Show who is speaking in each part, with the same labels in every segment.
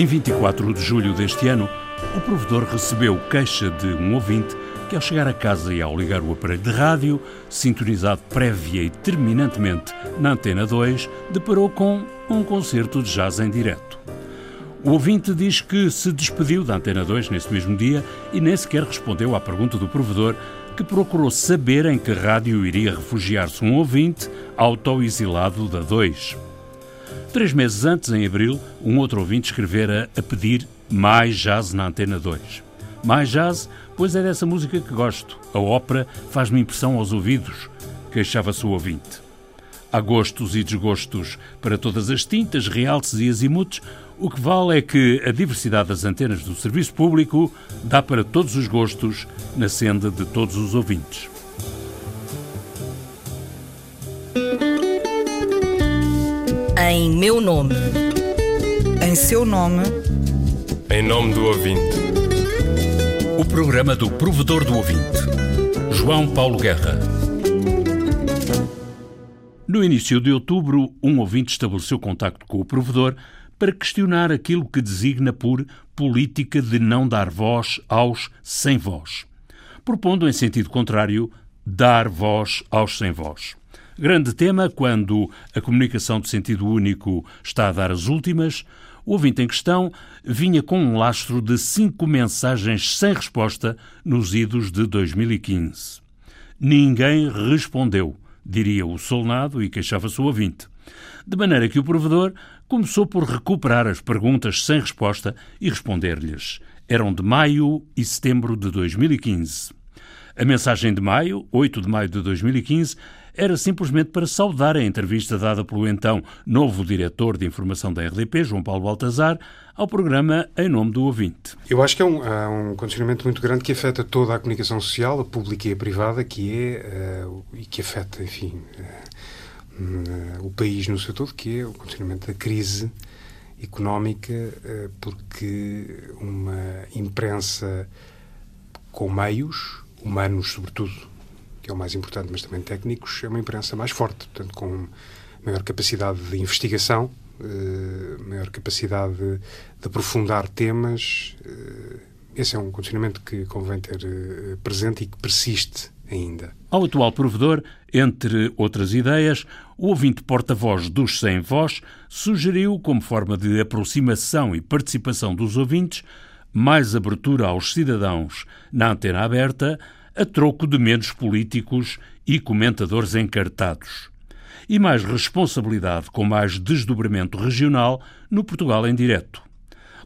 Speaker 1: Em 24 de julho deste ano, o provedor recebeu queixa de um ouvinte que, ao chegar a casa e ao ligar o aparelho de rádio, sintonizado prévia e terminantemente na antena 2, deparou com um concerto de jazz em direto. O ouvinte diz que se despediu da Antena 2 nesse mesmo dia e nem sequer respondeu à pergunta do provedor, que procurou saber em que rádio iria refugiar-se um ouvinte autoexilado da 2. Três meses antes, em abril, um outro ouvinte escrevera a pedir mais jazz na Antena 2. Mais jazz, pois é dessa música que gosto. A ópera faz-me impressão aos ouvidos, queixava-se o ouvinte. Há gostos e desgostos para todas as tintas, realces e azimutes, o que vale é que a diversidade das antenas do serviço público dá para todos os gostos na senda de todos os ouvintes.
Speaker 2: Em meu nome.
Speaker 3: Em seu nome.
Speaker 4: Em nome do ouvinte.
Speaker 1: O programa do provedor do ouvinte. João Paulo Guerra. No início de outubro, um ouvinte estabeleceu contacto com o provedor para questionar aquilo que designa por política de não dar voz aos sem voz, propondo em sentido contrário dar voz aos sem voz. Grande tema quando a comunicação de sentido único está a dar as últimas. O ouvinte em questão vinha com um lastro de cinco mensagens sem resposta nos idos de 2015. Ninguém respondeu, diria o solnado e queixava-se o ouvinte. De maneira que o provedor começou por recuperar as perguntas sem resposta e responder-lhes. Eram de maio e setembro de 2015. A mensagem de maio, 8 de maio de 2015, era simplesmente para saudar a entrevista dada pelo então novo diretor de informação da RDP, João Paulo Baltazar, ao programa Em Nome do Ouvinte.
Speaker 5: Eu acho que é um, é um condicionamento muito grande que afeta toda a comunicação social, a pública e a privada, que é, uh, e que afeta, enfim, uh, uh, o país no seu todo, que é o continuamento da crise económica, porque uma imprensa com meios, humanos sobretudo, que é o mais importante, mas também técnicos, é uma imprensa mais forte, portanto, com maior capacidade de investigação, uh, maior capacidade de, de aprofundar temas. esse é um condicionamento que convém ter presente e que persiste ainda.
Speaker 1: Ao atual provedor, entre outras ideias, o ouvinte porta-voz dos Sem Voz sugeriu, como forma de aproximação e participação dos ouvintes, mais abertura aos cidadãos na antena aberta, a troco de menos políticos e comentadores encartados. E mais responsabilidade com mais desdobramento regional no Portugal em direto.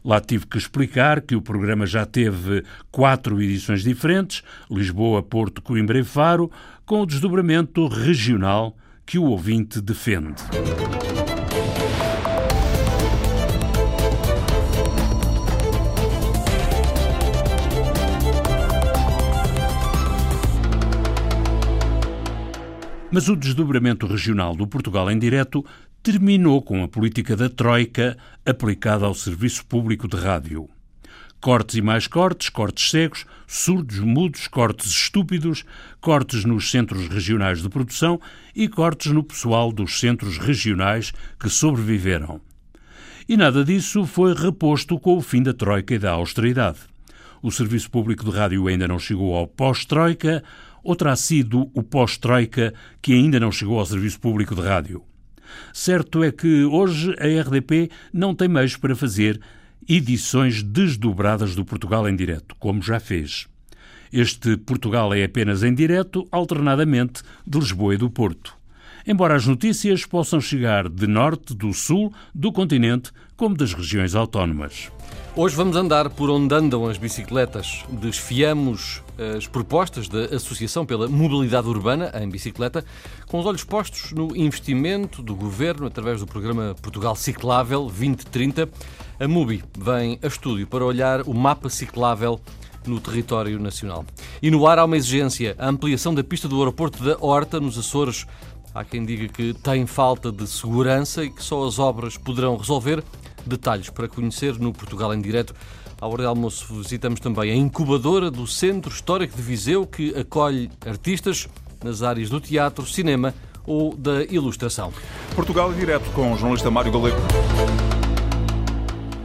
Speaker 1: Lá tive que explicar que o programa já teve quatro edições diferentes, Lisboa, Porto, Coimbra e Faro, com o desdobramento regional que o ouvinte defende. Mas o desdobramento regional do Portugal em direto terminou com a política da Troika aplicada ao serviço público de rádio. Cortes e mais cortes, cortes cegos, surdos, mudos, cortes estúpidos, cortes nos centros regionais de produção e cortes no pessoal dos centros regionais que sobreviveram. E nada disso foi reposto com o fim da Troika e da austeridade. O Serviço Público de Rádio ainda não chegou ao pós-Troika, ou terá sido o pós-Troika que ainda não chegou ao Serviço Público de Rádio. Certo é que hoje a RDP não tem meios para fazer edições desdobradas do Portugal em direto, como já fez. Este Portugal é apenas em direto, alternadamente de Lisboa e do Porto. Embora as notícias possam chegar de norte, do sul, do continente, como das regiões autónomas.
Speaker 6: Hoje vamos andar por onde andam as bicicletas. Desfiamos as propostas da Associação pela Mobilidade Urbana em Bicicleta, com os olhos postos no investimento do governo através do programa Portugal Ciclável 2030. A MUBI vem a estúdio para olhar o mapa ciclável no território nacional. E no ar há uma exigência, a ampliação da pista do aeroporto da Horta, nos Açores. Há quem diga que tem falta de segurança e que só as obras poderão resolver. Detalhes para conhecer no Portugal em Direto. À hora de almoço visitamos também a incubadora do Centro Histórico de Viseu, que acolhe artistas nas áreas do teatro, cinema ou da ilustração.
Speaker 7: Portugal em direto com o jornalista Mário Galego.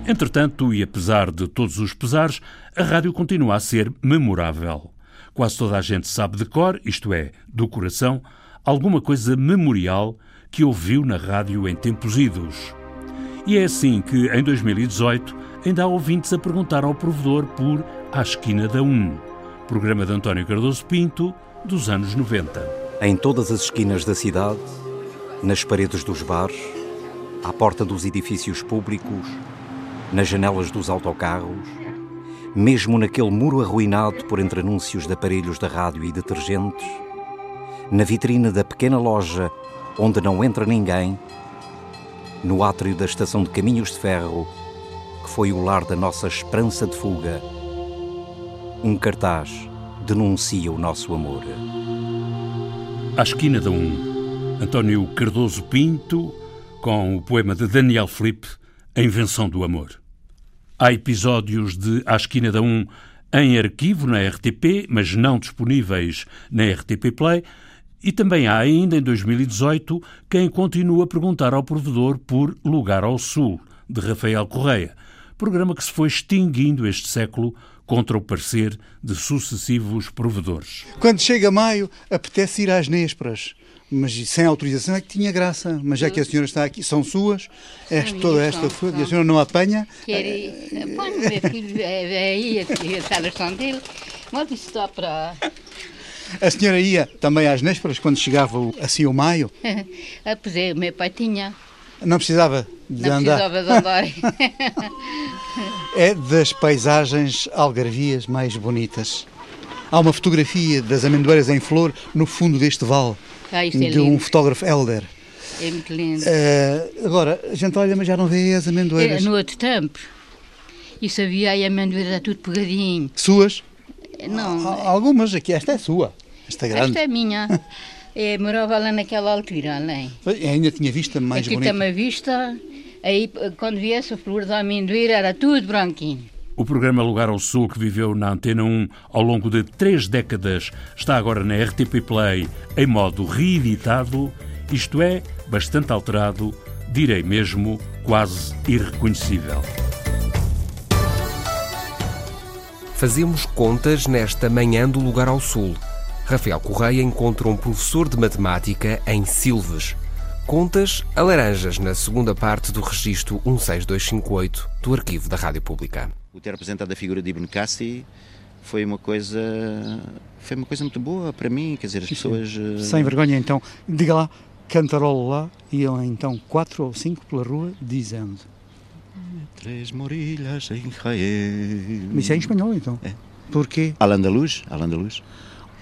Speaker 1: Entretanto, e apesar de todos os pesares, a rádio continua a ser memorável. Quase toda a gente sabe de cor, isto é, do coração, alguma coisa memorial que ouviu na rádio em tempos idos. E é assim que, em 2018, ainda há ouvintes a perguntar ao provedor por À Esquina da Um, programa de António Cardoso Pinto, dos anos 90.
Speaker 7: Em todas as esquinas da cidade, nas paredes dos bares, à porta dos edifícios públicos, nas janelas dos autocarros, mesmo naquele muro arruinado por entre anúncios de aparelhos da rádio e detergentes, na vitrine da pequena loja onde não entra ninguém, no átrio da estação de caminhos de ferro, que foi o lar da nossa esperança de fuga, um cartaz denuncia o nosso amor.
Speaker 1: À esquina da um, António Cardoso Pinto, com o poema de Daniel Felipe, A Invenção do Amor. Há episódios de À esquina da um em arquivo na RTP, mas não disponíveis na RTP Play, e também há ainda em 2018 quem continua a perguntar ao provedor por Lugar ao Sul, de Rafael Correia, programa que se foi extinguindo este século contra o parecer de sucessivos provedores.
Speaker 8: Quando chega maio, apetece ir às nésperas. Mas sem autorização é que tinha graça. Mas já que a senhora está aqui, são suas, esta, toda esta foi, e a senhora não apanha.
Speaker 9: Quer Põe meu filho é aí, elas são dele. Mas isso está para.
Speaker 8: A senhora ia também às nésperas quando chegava assim o maio?
Speaker 9: Ah, pois é, o meu pai tinha.
Speaker 8: Não precisava de
Speaker 9: Não
Speaker 8: andar.
Speaker 9: precisava de andar.
Speaker 8: É das paisagens algarvias mais bonitas. Há uma fotografia das amendoeiras em flor no fundo deste vale,
Speaker 9: Ah, é
Speaker 8: de um
Speaker 9: lindo.
Speaker 8: fotógrafo Elder.
Speaker 9: É muito lindo.
Speaker 8: Eh, agora, a gente olha, mas já não vê as
Speaker 9: É,
Speaker 8: amendoeiras.
Speaker 9: no outro tempo, isso havia aí amendoeira, era tudo pegadinho.
Speaker 8: Suas?
Speaker 9: Não,
Speaker 8: Há Algumas aqui. Esta é sua. Esta é grande.
Speaker 9: esta é minha. É, morava lá naquela altura, além.
Speaker 8: Ainda tinha vista mais
Speaker 9: Aqui
Speaker 8: bonita.
Speaker 9: tem uma vista, aí quando viesse a flor da amendoeira era tudo branquinho.
Speaker 1: O programa Lugar ao Sul, que viveu na Antena 1 ao longo de três décadas, está agora na RTP Play em modo reeditado, isto é, bastante alterado, direi mesmo, quase irreconhecível.
Speaker 10: Fazemos contas nesta manhã do Lugar ao Sul. Rafael Correia encontra um professor de matemática em Silves. Contas a laranjas na segunda parte do registro 16258 do arquivo da Rádio Pública.
Speaker 11: O ter apresentado a figura de Ibn Cassi foi uma coisa foi uma coisa muito boa para mim, quer dizer, as pessoas eh,
Speaker 8: Sem vergonha, então. Diga lá, cantarolo lá, iam então quatro ou cinco pela rua dizendo.
Speaker 11: Três morilhas em Jaén.
Speaker 8: Isso é em espanhol, então.
Speaker 11: É.
Speaker 8: Porquê?
Speaker 11: Al andaluz, al andaluz.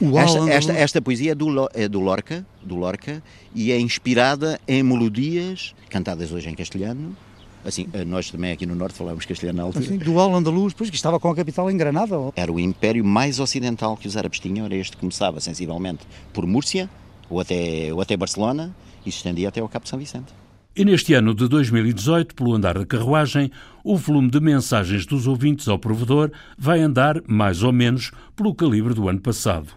Speaker 11: Esta, esta, esta poesia é do, é do Lorca, do Lorca, e é inspirada em melodias cantadas hoje em castelhano. Assim, eh, nós também aqui no Norte falávamos castelhano na altura.
Speaker 8: Assim, do Al Andaluz, pois que estava com a capital em Granada.
Speaker 11: Era o império mais ocidental que os árabes tinham, era este que começava sensivelmente por Múrcia, ou até, ou até Barcelona, e se estendia até ao Cabo de São Vicente.
Speaker 1: E neste ano de 2018, pelo andar da carruagem, o volume de mensagens dos ouvintes ao provedor vai andar, mais ou menos, pelo calibre do ano passado.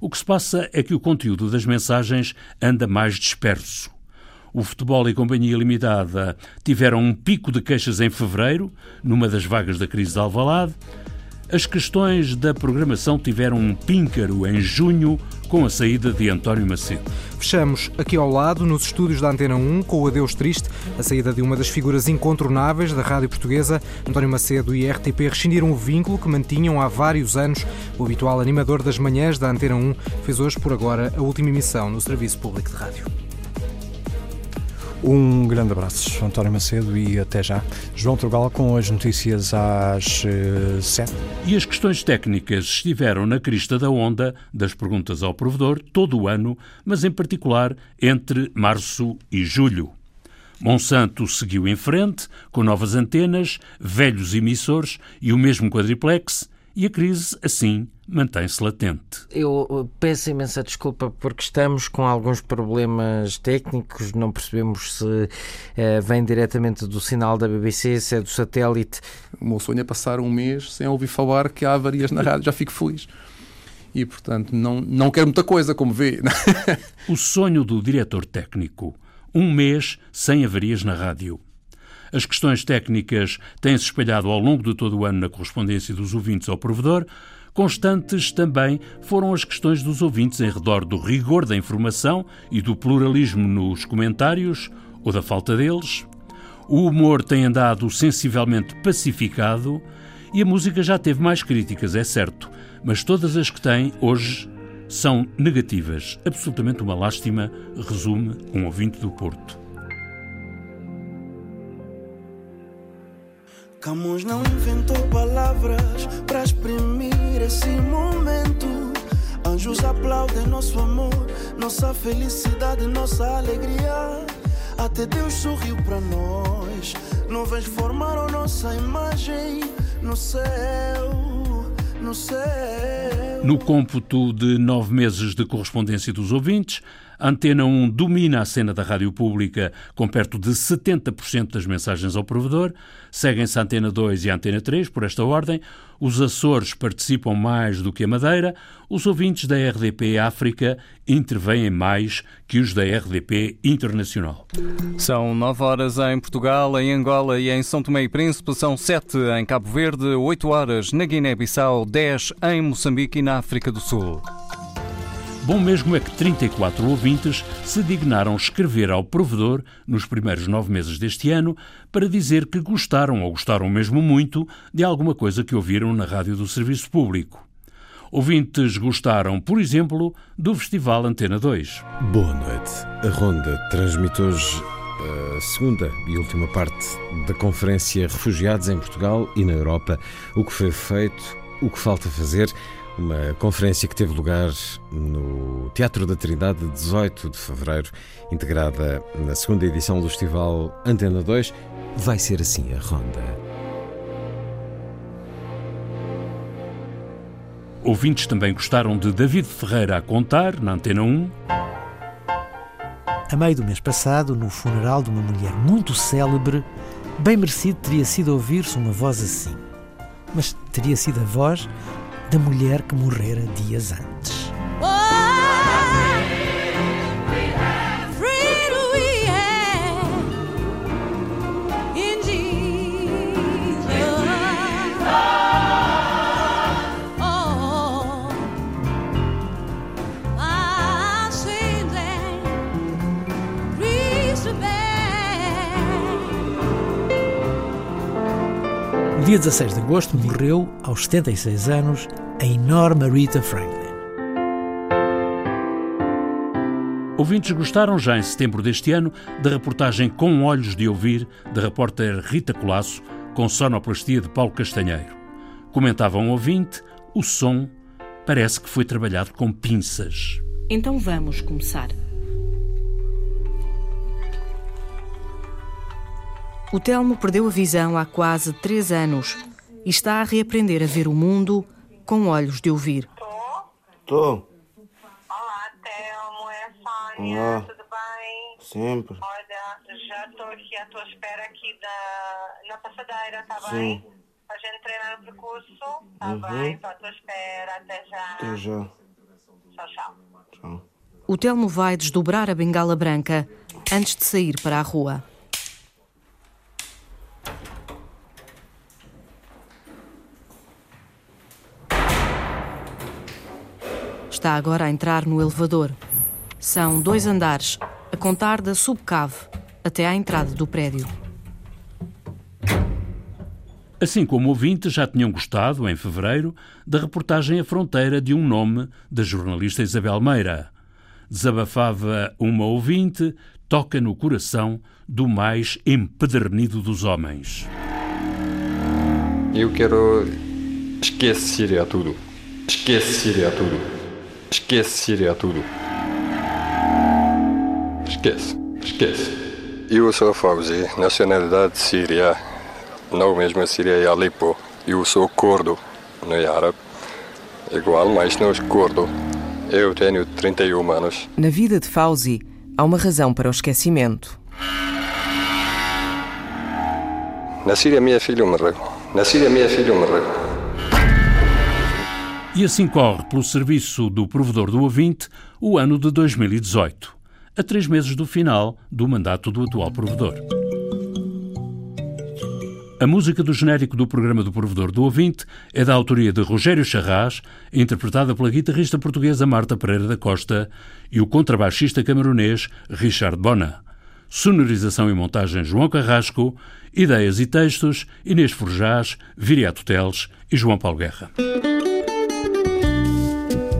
Speaker 1: O que se passa é que o conteúdo das mensagens anda mais disperso. O Futebol e Companhia Limitada tiveram um pico de queixas em fevereiro, numa das vagas da crise de Alvalade. As questões da programação tiveram um píncaro em junho, com a saída de António Macedo.
Speaker 12: Fechamos aqui ao lado, nos estúdios da Antena 1, com o adeus triste, a saída de uma das figuras incontornáveis da rádio portuguesa. António Macedo e RTP rescindiram o vínculo que mantinham há vários anos. O habitual animador das manhãs da Antena 1 fez hoje, por agora, a última emissão no Serviço Público de Rádio.
Speaker 13: Um grande abraço, António Macedo, e até já. João Trugal com as notícias às eh, sete.
Speaker 1: E as questões técnicas estiveram na crista da onda das perguntas ao provedor todo o ano, mas em particular entre março e julho. Monsanto seguiu em frente, com novas antenas, velhos emissores e o mesmo quadriplex, e a crise, assim, mantém-se latente.
Speaker 14: Eu peço imensa desculpa porque estamos com alguns problemas técnicos, não percebemos se eh, vem diretamente do sinal da BBC, se é do satélite.
Speaker 15: O meu sonho é passar um mês sem ouvir falar que há avarias na rádio, já fico feliz. E, portanto, não, não quero muita coisa, como vê.
Speaker 1: O sonho do diretor técnico. Um mês sem avarias na rádio. As questões técnicas têm-se espalhado ao longo de todo o ano na correspondência dos ouvintes ao provedor. Constantes também foram as questões dos ouvintes em redor do rigor da informação e do pluralismo nos comentários, ou da falta deles. O humor tem andado sensivelmente pacificado e a música já teve mais críticas, é certo, mas todas as que tem hoje são negativas. Absolutamente uma lástima, resume um ouvinte do Porto.
Speaker 16: Camus não inventou palavras para exprimir esse momento. Anjos aplaudem nosso amor, nossa felicidade, nossa alegria. Até Deus sorriu para nós. Nuvens formaram nossa imagem no céu, no céu.
Speaker 1: No cômputo de nove meses de correspondência dos ouvintes, Antena 1 domina a cena da rádio pública com perto de 70% das mensagens ao provedor. Seguem-se Antena 2 e Antena 3 por esta ordem. Os Açores participam mais do que a Madeira. Os ouvintes da RDP África intervêm mais que os da RDP Internacional.
Speaker 17: São 9 horas em Portugal, em Angola e em São Tomé e Príncipe. São 7 em Cabo Verde, 8 horas na Guiné-Bissau, 10 em Moçambique e na África do Sul.
Speaker 1: Bom mesmo é que 34 ouvintes se dignaram escrever ao provedor nos primeiros nove meses deste ano para dizer que gostaram ou gostaram mesmo muito de alguma coisa que ouviram na rádio do Serviço Público. Ouvintes gostaram, por exemplo, do Festival Antena 2.
Speaker 18: Boa noite. A Ronda transmite hoje a segunda e última parte da Conferência Refugiados em Portugal e na Europa. O que foi feito, o que falta fazer uma conferência que teve lugar no Teatro da Trindade, 18 de fevereiro, integrada na segunda edição do Festival Antena 2. Vai ser assim a ronda.
Speaker 1: Ouvintes também gostaram de David Ferreira a contar, na Antena 1.
Speaker 19: A meio do mês passado, no funeral de uma mulher muito célebre, bem merecido teria sido ouvir-se uma voz assim. Mas teria sido a voz da mulher que morrera dias antes. Dia 16 de agosto morreu, aos 76 anos, a enorme Rita Franklin.
Speaker 1: Ouvintes gostaram já em setembro deste ano da reportagem Com Olhos de Ouvir da repórter Rita Colasso com sonoplastia de Paulo Castanheiro. Comentava um ouvinte, o som parece que foi trabalhado com pinças.
Speaker 20: Então vamos começar. O Telmo perdeu a visão há quase três anos e está a reaprender a ver o mundo com olhos de ouvir.
Speaker 21: Estou. Olá, Telmo, é a Sónia. Olá. Tudo bem? Sempre. Olha, já estou aqui à tua espera aqui da, na passadeira, está Sim. bem? A gente treina no percurso, está Uhum. bem? Estou à tua espera, até já. Até já. Tchau, tchau. Tchau.
Speaker 20: O Telmo vai desdobrar a bengala branca antes de sair para a rua. Está agora a entrar no elevador. São dois andares, a contar da subcave até à entrada do prédio.
Speaker 1: Assim como ouvintes já tinham gostado, em fevereiro, da reportagem A Fronteira de um Nome, da jornalista Isabel Meira. Desabafava uma ouvinte, toca no coração do mais empedernido dos homens.
Speaker 4: Eu quero esquecer a tudo. Esquecer a tudo. Esquecer a tudo. Esquece, esquece. Eu sou Fauzi, nacionalidade síria. Não mesmo a Síria e Alepo. Eu sou curdo, não é árabe. Igual, mas não sou curdo. Eu tenho 31 anos.
Speaker 22: Na vida de Fauzi, há uma razão para o esquecimento.
Speaker 4: Na Síria, minha filha morreu. Na Síria, minha filha morreu.
Speaker 1: E assim corre pelo serviço do provedor do ouvinte o ano de 2018, a três meses do final do mandato do atual provedor. A música do genérico do programa do Provedor do Ouvinte é da autoria de Rogério Charras, interpretada pela guitarrista portuguesa Marta Pereira da Costa e o contrabaixista camaronês Richard Bona. Sonorização e montagem João Carrasco, ideias e textos Inês Forjás, Viriato Teles e João Paulo Guerra.